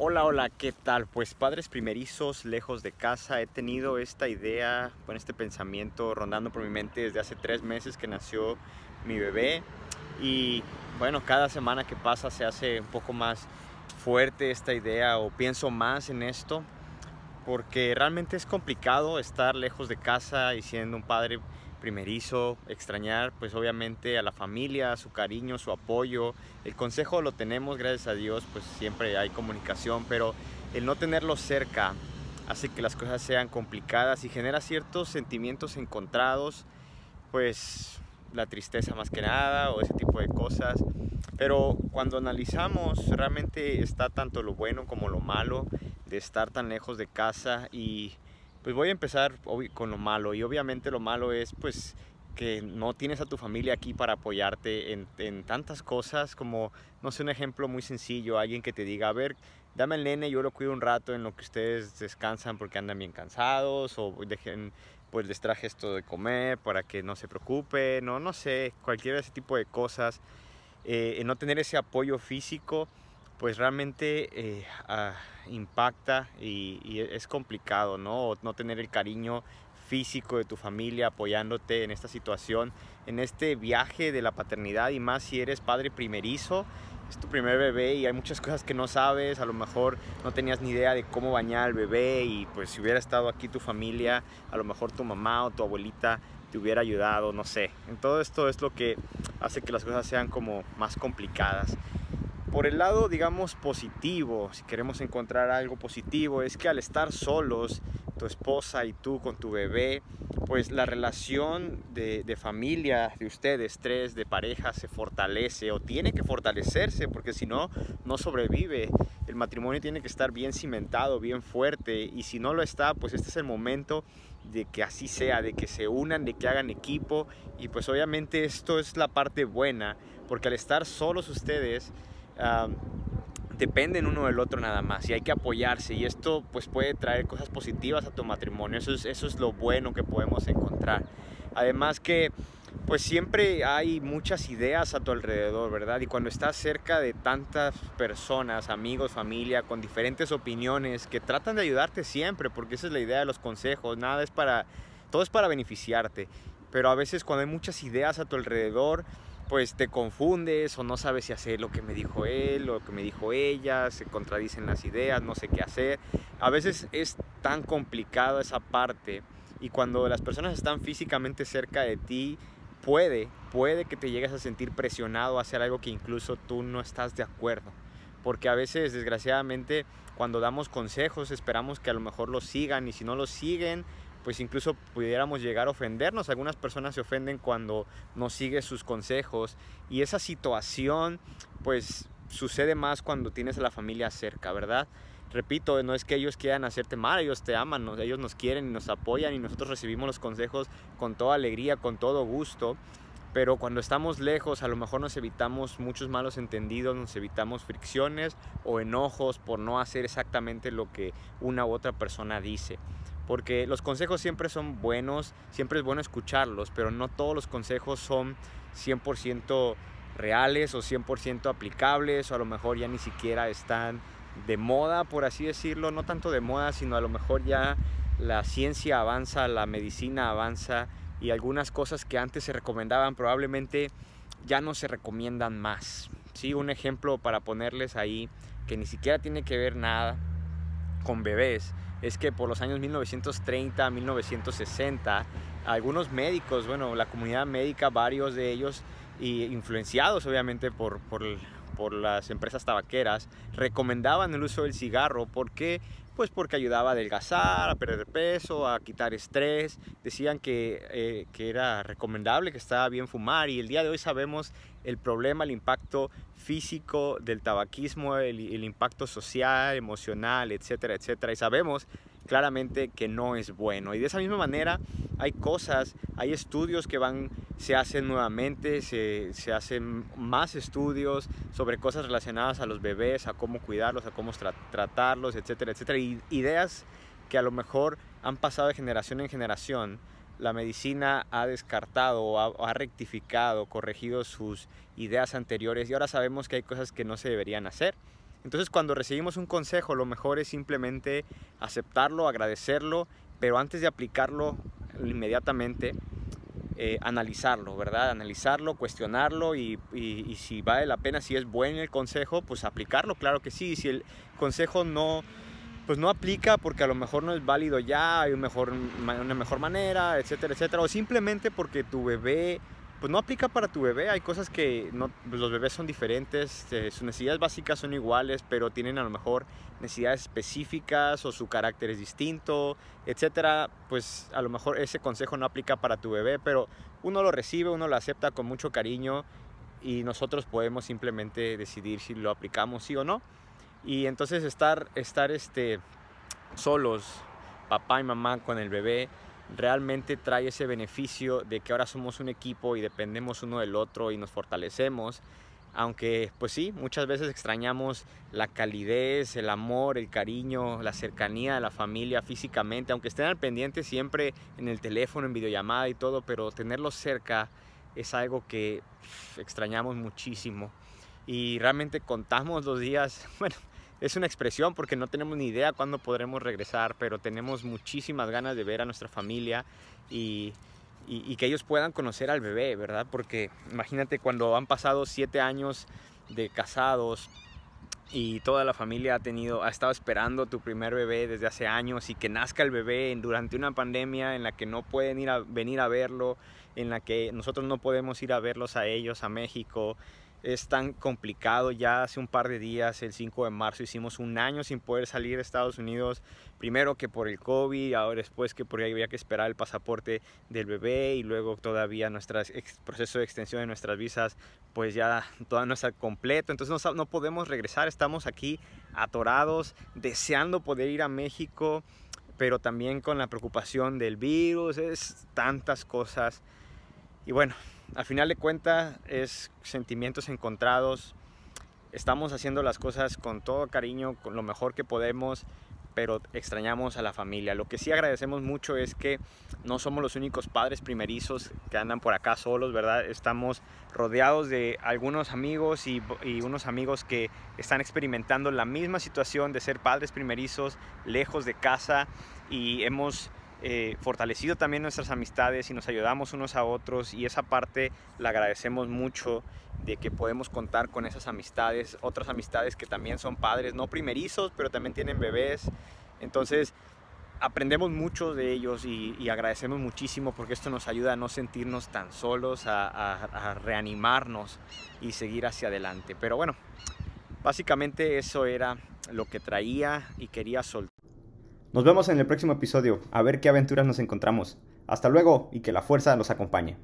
Hola, hola, ¿qué tal? Pues padres primerizos, lejos de casa, he tenido esta idea, con este pensamiento rondando por mi mente desde hace tres meses que nació mi bebé y bueno, cada semana que pasa se hace un poco más fuerte esta idea o pienso más en esto porque realmente es complicado estar lejos de casa y siendo un padre primerizo, extrañar pues obviamente a la familia, su cariño, su apoyo. El consejo lo tenemos, gracias a Dios, pues siempre hay comunicación, pero el no tenerlo cerca hace que las cosas sean complicadas y genera ciertos sentimientos encontrados, pues la tristeza más que nada o ese tipo de cosas. Pero cuando analizamos, realmente está tanto lo bueno como lo malo de estar tan lejos de casa y pues voy a empezar con lo malo y obviamente lo malo es pues que no tienes a tu familia aquí para apoyarte en, en, tantas cosas como, no sé, un ejemplo muy sencillo, alguien que te diga, a ver, dame el nene, yo lo cuido un rato en lo que ustedes descansan porque andan bien cansados o dejen, pues les traje esto de comer para que no se preocupen, no, no sé, cualquier ese tipo de cosas. Eh, no tener ese apoyo físico, pues realmente eh, ah, impacta y, es complicado, ¿no? no tener el cariño físico de tu familia apoyándote en esta situación, en este viaje de la paternidad y más si eres padre primerizo, es tu primer bebé y hay muchas cosas que no sabes, a lo mejor no tenías ni idea de cómo bañar al bebé y pues si hubiera estado aquí tu familia, a lo mejor tu mamá o tu abuelita te hubiera ayudado, no sé. En todo esto es lo que hace que las cosas sean como más complicadas. Por el lado, digamos, positivo, si queremos encontrar algo positivo, es que al estar solos, tu esposa y tú con tu bebé, pues la relación de, de, familia de ustedes, tres, de pareja, se fortalece o tiene que fortalecerse, porque si no, no sobrevive. El matrimonio tiene que estar bien cimentado, bien fuerte, y si no lo está, pues este es el momento de que así sea, de que se unan, de que hagan equipo, y pues obviamente esto es la parte buena, porque al estar solos ustedes, dependen uno del otro nada más y hay que apoyarse y esto pues puede traer cosas positivas a tu matrimonio, eso es, eso es lo bueno que podemos encontrar. Además que pues siempre hay muchas ideas a tu alrededor, ¿verdad? Y cuando estás cerca de tantas personas, amigos, familia, con diferentes opiniones que tratan de ayudarte siempre, porque esa es la idea de los consejos, nada es para, todo es para beneficiarte, pero a veces cuando hay muchas ideas a tu alrededor, pues te confundes o no sabes si hacer lo que me dijo él o lo que me dijo ella, se contradicen las ideas, no sé qué hacer. A veces es tan complicado esa parte y cuando las personas están físicamente cerca de ti, puede, puede que te llegues a sentir presionado a hacer algo que incluso tú no estás de acuerdo. Porque a veces, desgraciadamente, cuando damos consejos esperamos que a lo mejor los sigan y si no los siguen, pues incluso pudiéramos llegar a ofendernos. Algunas personas se ofenden cuando no sigues sus consejos y esa situación pues sucede más cuando tienes a la familia cerca, ¿verdad? Repito, no es que ellos quieran hacerte mal, ellos te aman, ellos nos quieren y nos apoyan y nosotros recibimos los consejos con toda alegría, con todo gusto. Pero cuando estamos lejos, a lo mejor nos evitamos muchos malos entendidos, nos evitamos fricciones o enojos por no hacer exactamente lo que una u otra persona dice porque los consejos siempre son buenos, siempre es bueno escucharlos, pero no todos los consejos son 100% reales o 100% aplicables o a lo mejor ya ni siquiera están de moda, por así decirlo, no tanto de moda, sino a lo mejor ya la ciencia avanza, la medicina avanza y algunas cosas que antes se recomendaban probablemente ya no se recomiendan más. ¿sí? Un ejemplo para ponerles ahí que ni siquiera tiene que ver nada con bebés es que por los años 1930 1960, algunos médicos, bueno, la comunidad médica, varios de ellos, y influenciados obviamente por, por, por las empresas tabaqueras, recomendaban el uso del cigarro. ¿Por qué? Pues porque ayudaba a adelgazar, a perder peso, a quitar estrés. Decían que, eh, que era recomendable, que estaba bien fumar y el día de hoy sabemos el problema, el impacto físico del tabaquismo, el, el impacto social, emocional, etcétera, etcétera. Y sabemos claramente que no es bueno. Y de esa misma manera hay cosas, hay estudios que van, se hacen nuevamente, se, se hacen más estudios sobre cosas relacionadas a los bebés, a cómo cuidarlos, a cómo tratarlos, etcétera, etcétera. Y ideas que a lo mejor han pasado de generación en generación la medicina ha descartado, ha, ha, rectificado, corregido sus ideas anteriores y ahora sabemos que hay cosas que no se deberían hacer. Entonces cuando recibimos un consejo lo mejor es simplemente aceptarlo, agradecerlo, pero antes de aplicarlo inmediatamente, eh, analizarlo, ¿verdad? Analizarlo, cuestionarlo y, si vale la pena, si es bueno el consejo, pues aplicarlo, claro que sí. Si el consejo no, pues no aplica porque a lo mejor no es válido ya, hay una mejor manera, etcétera, etcétera, o simplemente porque tu bebé pues no aplica para tu bebé. Hay cosas que no, pues los bebés son diferentes, eh, sus necesidades básicas son iguales, pero tienen a lo mejor necesidades específicas o su carácter es distinto, etcétera. Pues a lo mejor ese consejo no aplica para tu bebé, pero uno lo recibe, uno lo acepta con mucho cariño y nosotros podemos simplemente decidir si lo aplicamos sí o no. Y entonces estar, estar este, solos, papá y mamá con el bebé, realmente trae ese beneficio de que ahora somos un equipo y dependemos uno del otro y nos fortalecemos. Aunque, pues sí, muchas veces extrañamos la calidez, el amor, el cariño, la cercanía de la familia físicamente, aunque estén al pendiente siempre en el teléfono, en videollamada y todo, pero tenerlos cerca es algo que extrañamos muchísimo. Y realmente contamos los días, bueno, es una expresión porque no tenemos ni idea cuándo podremos regresar, pero tenemos muchísimas ganas de ver a nuestra familia y, y, que ellos puedan conocer al bebé, ¿verdad? Porque imagínate cuando han pasado siete años de casados y toda la familia ha tenido, ha estado esperando tu primer bebé desde hace años y que nazca el bebé durante una pandemia en la que no pueden ir a, venir a verlo, en la que nosotros no podemos ir a verlos a ellos a México es tan complicado. Ya hace un par de días, el 5 de marzo, hicimos un año sin poder salir de Estados Unidos. Primero que por el COVID, ahora después que porque había que esperar el pasaporte del bebé y luego todavía nuestro proceso de extensión de nuestras visas, pues ya toda no está completo. Entonces no, no podemos regresar, estamos aquí atorados, deseando poder ir a México, pero también con la preocupación del virus, es tantas cosas. Y bueno, al final de cuentas es sentimientos encontrados. Estamos haciendo las cosas con todo cariño, con lo mejor que podemos, pero extrañamos a la familia. Lo que sí agradecemos mucho es que no somos los únicos padres primerizos que andan por acá solos, ¿verdad? Estamos rodeados de algunos amigos y, unos amigos que están experimentando la misma situación de ser padres primerizos lejos de casa y hemos eh, fortalecido también nuestras amistades y nos ayudamos unos a otros y esa parte la agradecemos mucho de que podemos contar con esas amistades, otras amistades que también son padres, no primerizos, pero también tienen bebés. Entonces, aprendemos mucho de ellos y, agradecemos muchísimo porque esto nos ayuda a no sentirnos tan solos, a reanimarnos y seguir hacia adelante. Pero bueno, básicamente eso era lo que traía y quería soltar. Nos vemos en el próximo episodio, a ver qué aventuras nos encontramos. Hasta luego y que la fuerza nos acompañe.